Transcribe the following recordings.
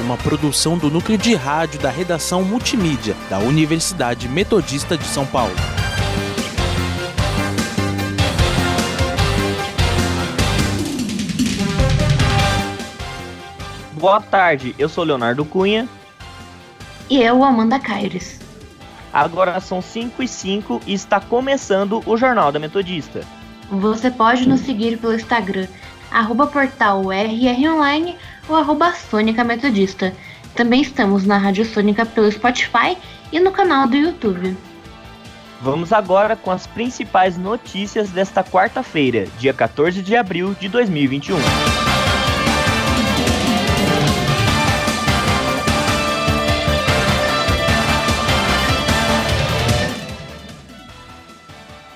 uma produção do núcleo de rádio da redação multimídia da Universidade Metodista de São Paulo. Boa tarde, eu sou Leonardo Cunha. E eu, Amanda Caires. Agora são 5 e 5 e está começando o Jornal da Metodista. Você pode nos seguir pelo Instagram, arroba portal RR Online ou arroba Sônica Metodista. Também estamos na Rádio Sônica pelo Spotify e no canal do YouTube. Vamos agora com as principais notícias desta quarta-feira, dia 14 de abril de 2021.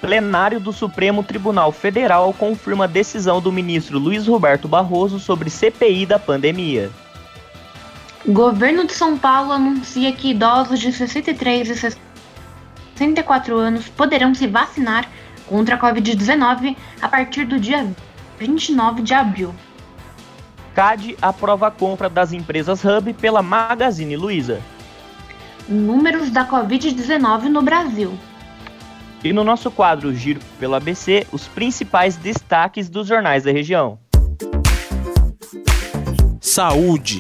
Plenário do Supremo Tribunal Federal confirma a decisão do ministro Luiz Roberto Barroso sobre CPI da pandemia. Governo de São Paulo anuncia que idosos de 63 e 64 anos poderão se vacinar contra a Covid-19 a partir do dia 29 de abril. CAD aprova a compra das empresas Hub pela Magazine Luiza. Números da Covid-19 no Brasil. E no nosso quadro Giro pelo ABC, os principais destaques dos jornais da região. Saúde.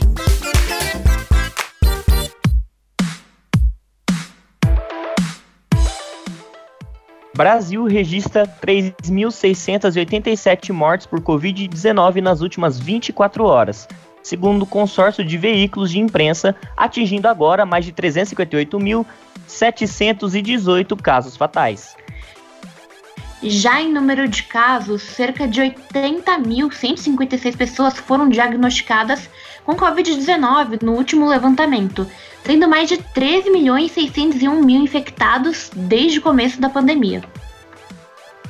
Brasil registra 3.687 mortes por Covid-19 nas últimas 24 horas, segundo o consórcio de veículos de imprensa, atingindo agora mais de 358.718 casos fatais. Já em número de casos, cerca de 80.156 pessoas foram diagnosticadas com Covid-19 no último levantamento, tendo mais de 13 milhões 601 mil infectados desde o começo da pandemia.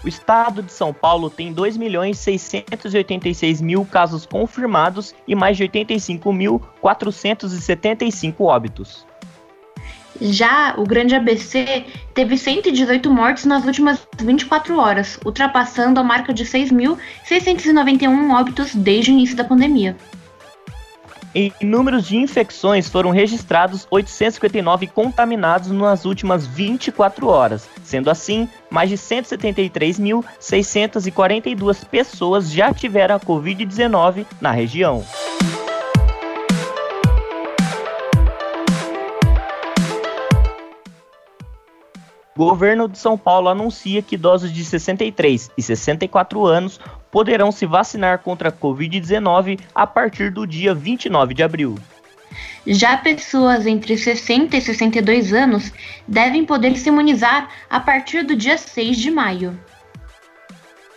O estado de São Paulo tem 2 milhões 686 mil casos confirmados e mais de 85.475 óbitos. Já o Grande ABC teve 118 mortes nas últimas 24 horas, ultrapassando a marca de 6.691 óbitos desde o início da pandemia. Em números de infecções, foram registrados 859 contaminados nas últimas 24 horas. Sendo assim, mais de 173.642 pessoas já tiveram a Covid-19 na região. Governo de São Paulo anuncia que idosos de 63 e 64 anos poderão se vacinar contra a Covid-19 a partir do dia 29 de abril. Já pessoas entre 60 e 62 anos devem poder se imunizar a partir do dia 6 de maio.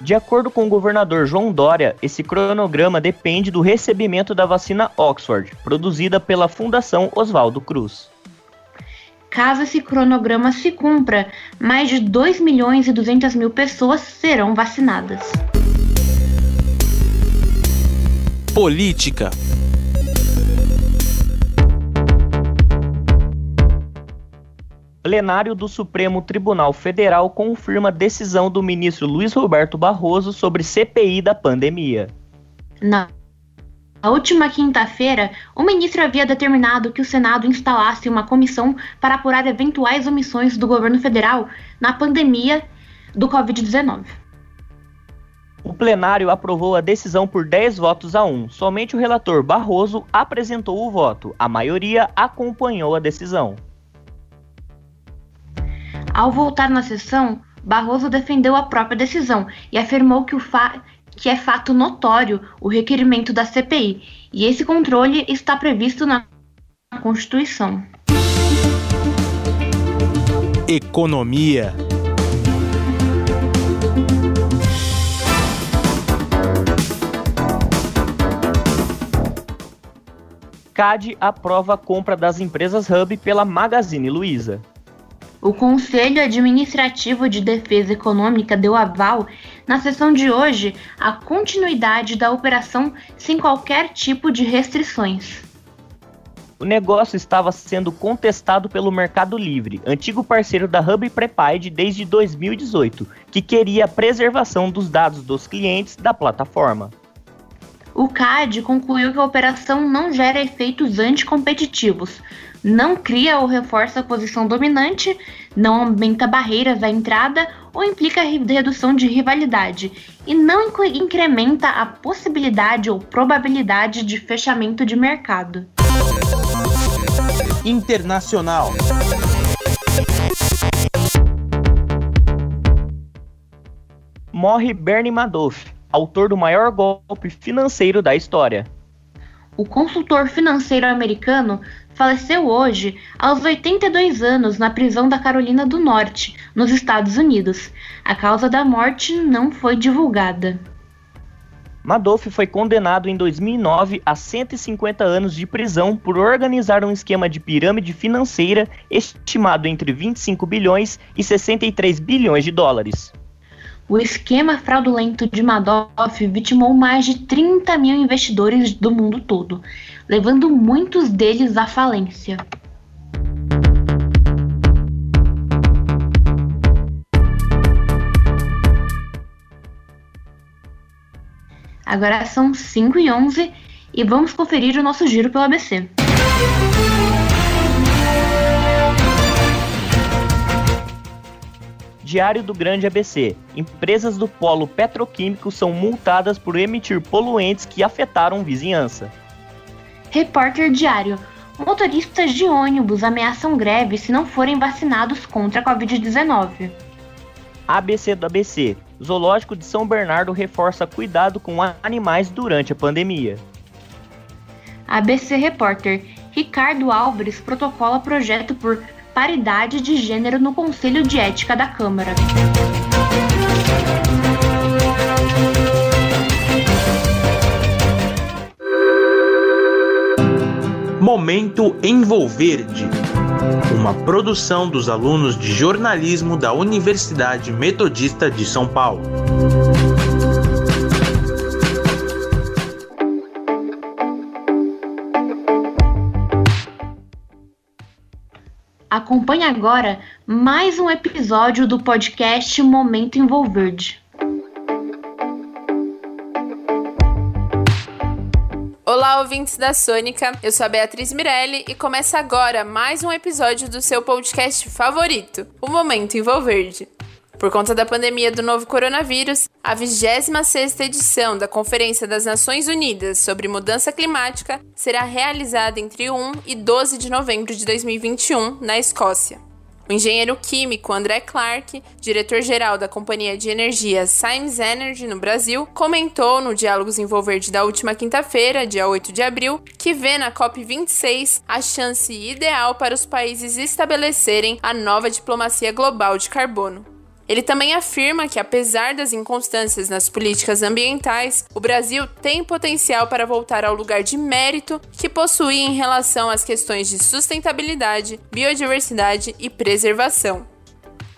De acordo com o governador João Dória, esse cronograma depende do recebimento da vacina Oxford, produzida pela Fundação Oswaldo Cruz. Caso esse cronograma se cumpra, mais de 2 milhões e 200 mil pessoas serão vacinadas. Política. Plenário do Supremo Tribunal Federal confirma a decisão do ministro Luiz Roberto Barroso sobre CPI da pandemia. Na na última quinta-feira, o ministro havia determinado que o Senado instalasse uma comissão para apurar eventuais omissões do governo federal na pandemia do Covid-19. O plenário aprovou a decisão por 10 votos a 1. Somente o relator Barroso apresentou o voto. A maioria acompanhou a decisão. Ao voltar na sessão, Barroso defendeu a própria decisão e afirmou que o, fa que é fato notório o requerimento da CPI, e esse controle está previsto na Constituição. Economia. CAD aprova a compra das empresas Hub pela Magazine Luiza. O Conselho Administrativo de Defesa Econômica deu aval, na sessão de hoje, à continuidade da operação sem qualquer tipo de restrições. O negócio estava sendo contestado pelo Mercado Livre, antigo parceiro da Hub Prepaid desde 2018, que queria a preservação dos dados dos clientes da plataforma. O CAD concluiu que a operação não gera efeitos anticompetitivos, não cria ou reforça a posição dominante, não aumenta barreiras à entrada ou implica redução de rivalidade, e não incrementa a possibilidade ou probabilidade de fechamento de mercado. Internacional. Morre Bernie Madoff, autor do maior golpe financeiro da história. O consultor financeiro americano faleceu hoje aos 82 anos na prisão da Carolina do Norte, nos Estados Unidos. A causa da morte não foi divulgada. Madoff foi condenado em 2009 a 150 anos de prisão por organizar um esquema de pirâmide financeira estimado entre 25 bilhões e 63 bilhões de dólares. O esquema fraudulento de Madoff vitimou mais de 30 mil investidores do mundo todo, levando muitos deles à falência. Agora são 5 e 11 e vamos conferir o nosso giro pelo ABC. Diário do Grande ABC. Empresas do polo petroquímico são multadas por emitir poluentes que afetaram vizinhança. Repórter Diário. Motoristas de ônibus ameaçam greve se não forem vacinados contra a Covid-19. ABC do ABC. Zoológico de São Bernardo reforça cuidado com animais durante a pandemia. ABC Repórter. Ricardo Álvares protocola projeto por paridade de gênero no Conselho de Ética da Câmara. Momento Envolverde. Uma produção dos alunos de jornalismo da Universidade Metodista de São Paulo. Acompanhe agora mais um episódio do podcast Momento Envolverde. Olá, ouvintes da Sônica. Eu sou a Beatriz Mirelli e começa agora mais um episódio do seu podcast favorito, o Momento Envolverde. Por conta da pandemia do novo coronavírus, a 26ª edição da Conferência das Nações Unidas sobre Mudança Climática será realizada entre 1 e 12 de novembro de 2021, na Escócia. O engenheiro químico André Clark, diretor-geral da companhia de energia Symes Energy no Brasil, comentou no Diálogos Envolverde da última quinta-feira, dia 8 de abril, que vê na COP26 a chance ideal para os países estabelecerem a nova diplomacia global de carbono. Ele também afirma que, apesar das inconstâncias nas políticas ambientais, o Brasil tem potencial para voltar ao lugar de mérito que possui em relação às questões de sustentabilidade, biodiversidade e preservação.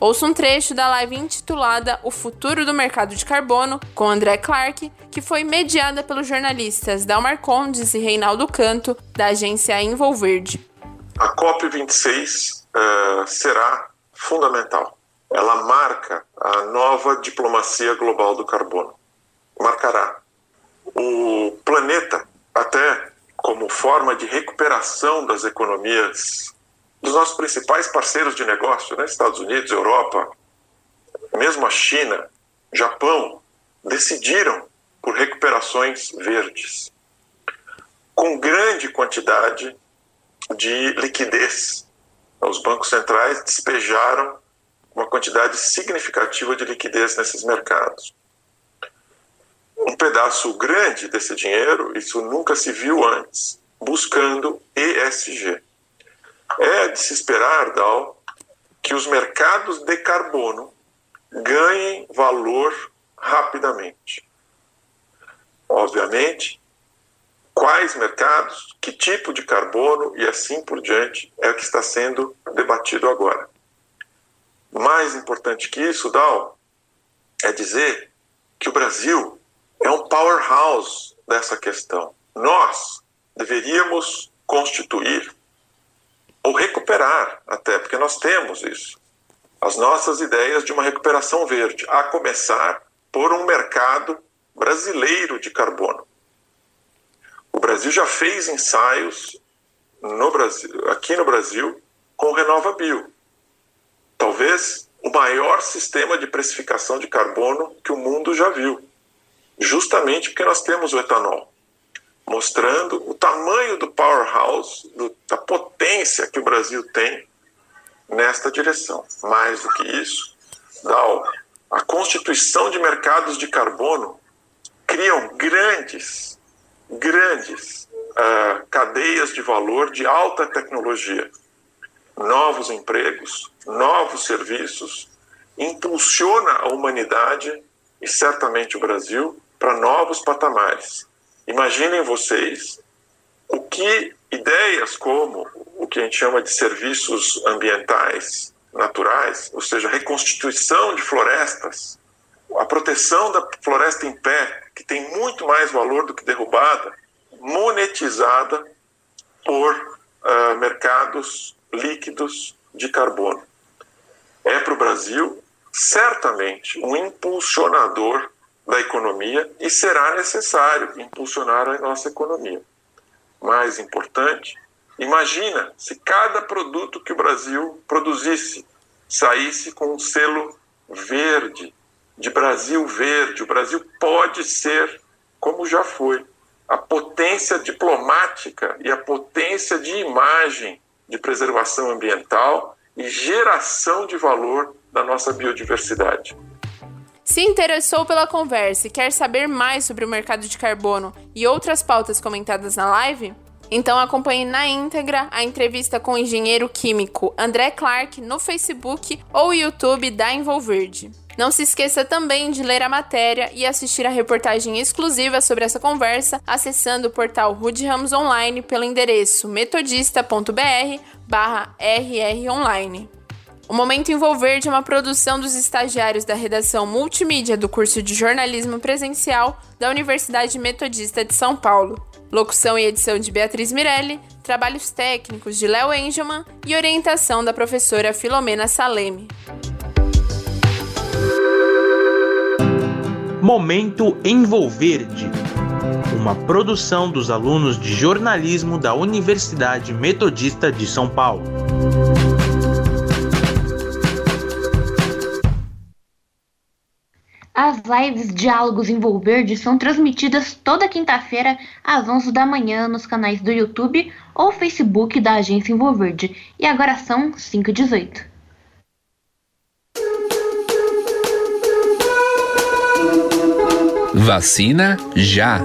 Ouça um trecho da live intitulada O Futuro do Mercado de Carbono, com André Clark, que foi mediada pelos jornalistas Dalmar Condes e Reinaldo Canto, da agência Envolverde. A COP26 uh, será fundamental ela marca a nova diplomacia global do carbono. Marcará. O planeta, até como forma de recuperação das economias dos nossos principais parceiros de negócio, né? Estados Unidos, Europa, mesmo a China, Japão, decidiram por recuperações verdes, com grande quantidade de liquidez. Os bancos centrais despejaram uma quantidade significativa de liquidez nesses mercados. Um pedaço grande desse dinheiro, isso nunca se viu antes, buscando ESG. É de se esperar, Dal, que os mercados de carbono ganhem valor rapidamente. Obviamente, quais mercados, que tipo de carbono e assim por diante é o que está sendo debatido agora. Mais importante que isso, Dal, é dizer que o Brasil é um powerhouse dessa questão. Nós deveríamos constituir ou recuperar, até porque nós temos isso, as nossas ideias de uma recuperação verde, a começar por um mercado brasileiro de carbono. O Brasil já fez ensaios no Brasil, aqui no Brasil com o RenovaBio. Talvez o maior sistema de precificação de carbono que o mundo já viu. Justamente porque nós temos o etanol, mostrando o tamanho do powerhouse, do, da potência que o Brasil tem nesta direção. Mais do que isso, a constituição de mercados de carbono criam grandes, grandes uh, cadeias de valor de alta tecnologia, novos empregos, novos serviços, impulsiona a humanidade e certamente o Brasil para novos patamares. Imaginem vocês o que ideias como o que a gente chama de serviços ambientais naturais, ou seja, reconstituição de florestas, a proteção da floresta em pé, que tem muito mais valor do que derrubada, monetizada por uh, mercados líquidos de carbono. É para o Brasil certamente um impulsionador da economia e será necessário impulsionar a nossa economia. Mais importante, imagina se cada produto que o Brasil produzisse saísse com um selo verde, de Brasil verde. O Brasil pode ser, como já foi, a potência diplomática e a potência de imagem de preservação ambiental e geração de valor da nossa biodiversidade. Se interessou pela conversa e quer saber mais sobre o mercado de carbono e outras pautas comentadas na live? Então acompanhe na íntegra a entrevista com o engenheiro químico André Clark no Facebook ou YouTube da Envolverde. Não se esqueça também de ler a matéria e assistir a reportagem exclusiva sobre essa conversa acessando o portal Rude Ramos Online pelo endereço metodista.br/rronline. O Momento Envolverde é uma produção dos estagiários da redação multimídia do curso de jornalismo presencial da Universidade Metodista de São Paulo. Locução e edição de Beatriz Mirelli, trabalhos técnicos de Léo Engelman e orientação da professora Filomena Saleme. Momento Envolverde, uma produção dos alunos de jornalismo da Universidade Metodista de São Paulo. As lives Diálogos Envolverde são transmitidas toda quinta-feira às 11 da manhã nos canais do YouTube ou Facebook da Agência Envolverde. E agora são 5 e 18. Vacina já!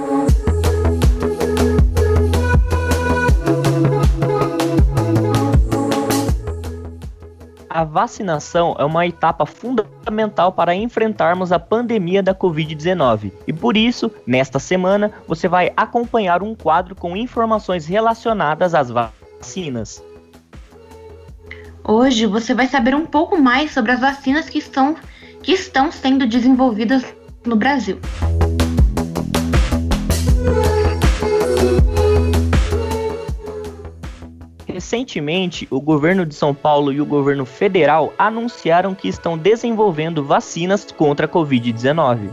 a vacinação é uma etapa fundamental para enfrentarmos a pandemia da Covid-19. E por isso, nesta semana, você vai acompanhar um quadro com informações relacionadas às vacinas. Hoje você vai saber um pouco mais sobre as vacinas que estão, que estão sendo desenvolvidas no Brasil. Recentemente, o governo de São Paulo e o governo federal anunciaram que estão desenvolvendo vacinas contra a Covid-19.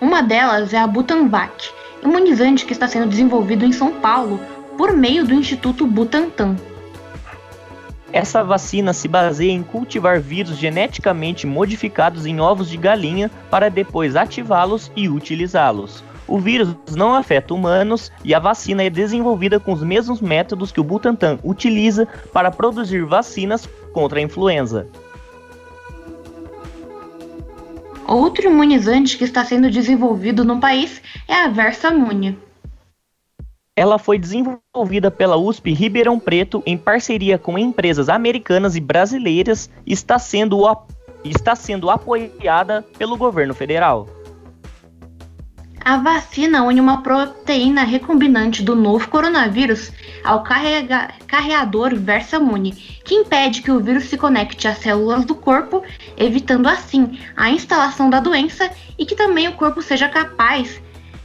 Uma delas é a Butanvac, imunizante que está sendo desenvolvido em São Paulo por meio do Instituto Butantan. Essa vacina se baseia em cultivar vírus geneticamente modificados em ovos de galinha para depois ativá-los e utilizá-los. O vírus não afeta humanos e a vacina é desenvolvida com os mesmos métodos que o Butantan utiliza para produzir vacinas contra a influenza. Outro imunizante que está sendo desenvolvido no país é a Versamune. Ela foi desenvolvida pela USP Ribeirão Preto em parceria com empresas americanas e brasileiras e está sendo, está sendo apoiada pelo governo federal. A vacina une uma proteína recombinante do novo coronavírus ao carrega carreador Versamune, que impede que o vírus se conecte às células do corpo, evitando assim a instalação da doença e que também o corpo seja capaz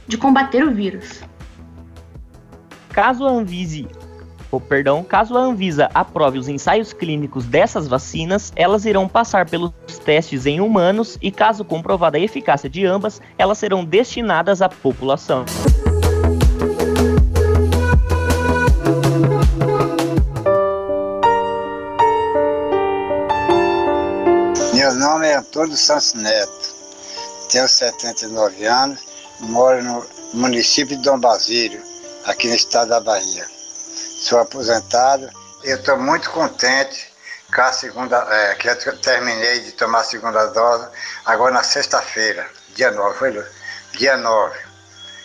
de combater o vírus. Caso a Anvise ou, perdão, caso a Anvisa aprove os ensaios clínicos dessas vacinas, elas irão passar pelos testes em humanos e, caso comprovada a eficácia de ambas, elas serão destinadas à população. Meu nome é Antônio Santos Neto, tenho 79 anos, moro no município de Dom Basílio, aqui no estado da Bahia sou aposentado. Eu estou muito contente com a segunda, é, que eu terminei de tomar a segunda dose agora na sexta-feira, dia 9, foi dia 9.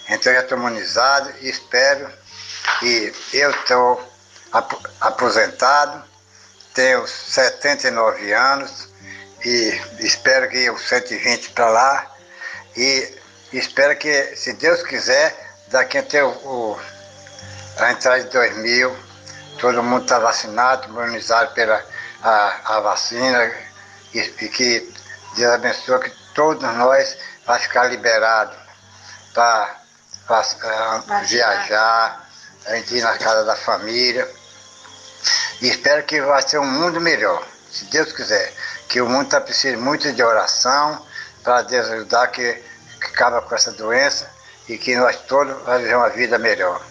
Então eu estou imunizado e espero e eu estou ap aposentado, tenho 79 anos e espero que eu 120 para lá e espero que, se Deus quiser, daqui até o, o a entrada de 2000, todo mundo está vacinado, imunizado pela a, a vacina e, e, que Deus abençoe que todos nós vai ficar liberado para uh, viajar, a gente ir na casa da família. E espero que vai ser um mundo melhor, se Deus quiser. Que o mundo está precisando muito de oração para Deus ajudar que, que acaba com essa doença e que nós todos vamos viver uma vida melhor.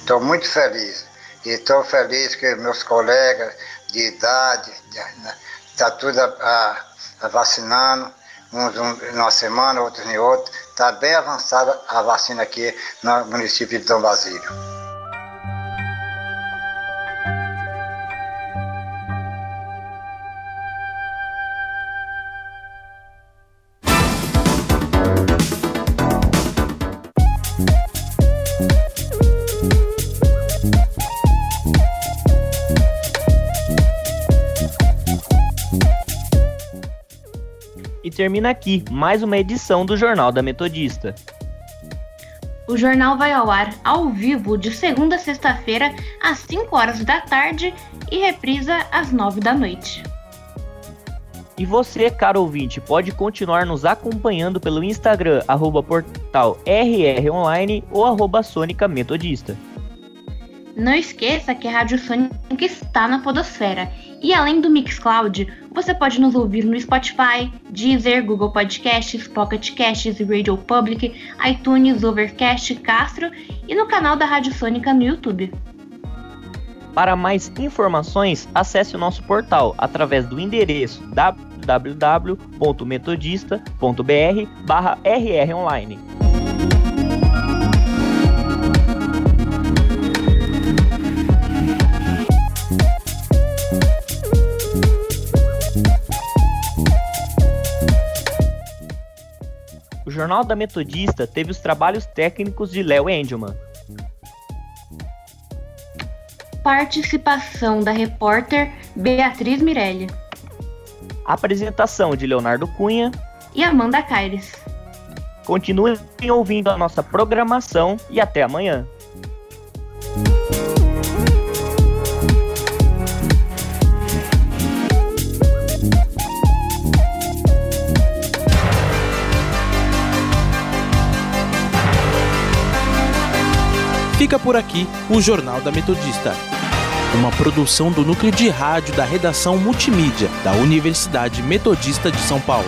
Estou muito feliz. E estou feliz que meus colegas de idade estão tá tudo a, a vacinando, uns um, numa semana, outros em outra. Está bem avançada a vacina aqui no município de Dom Basílio. Termina aqui mais uma edição do Jornal da Metodista. O jornal vai ao ar ao vivo de segunda a sexta-feira, às 5 horas da tarde e reprisa às 9 da noite. E você, caro ouvinte, pode continuar nos acompanhando pelo Instagram, arroba portal RROnline ou arroba Sônica Metodista. Não esqueça que a Rádio Sônica está na podosfera e além do Mixcloud, você pode nos ouvir no Spotify, Deezer, Google Podcasts, Pocket Casts, Radio Public, iTunes, Overcast, Castro e no canal da Rádio Sônica no YouTube. Para mais informações, acesse o nosso portal através do endereço www.metodista.br/rronline. Jornal da Metodista teve os trabalhos técnicos de Léo Engelman. Participação da repórter Beatriz Mirelli. Apresentação de Leonardo Cunha e Amanda Caires. Continuem ouvindo a nossa programação e até amanhã. Fica por aqui o Jornal da Metodista, uma produção do núcleo de rádio da redação multimídia da Universidade Metodista de São Paulo.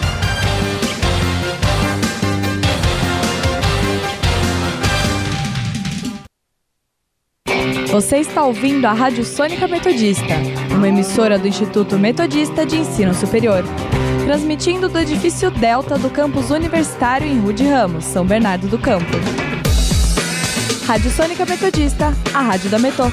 Você está ouvindo a Rádio Sônica Metodista, uma emissora do Instituto Metodista de Ensino Superior, transmitindo do edifício Delta do campus universitário em Rude Ramos, São Bernardo do Campo. Rádio Sônica Metodista, a rádio da Metô.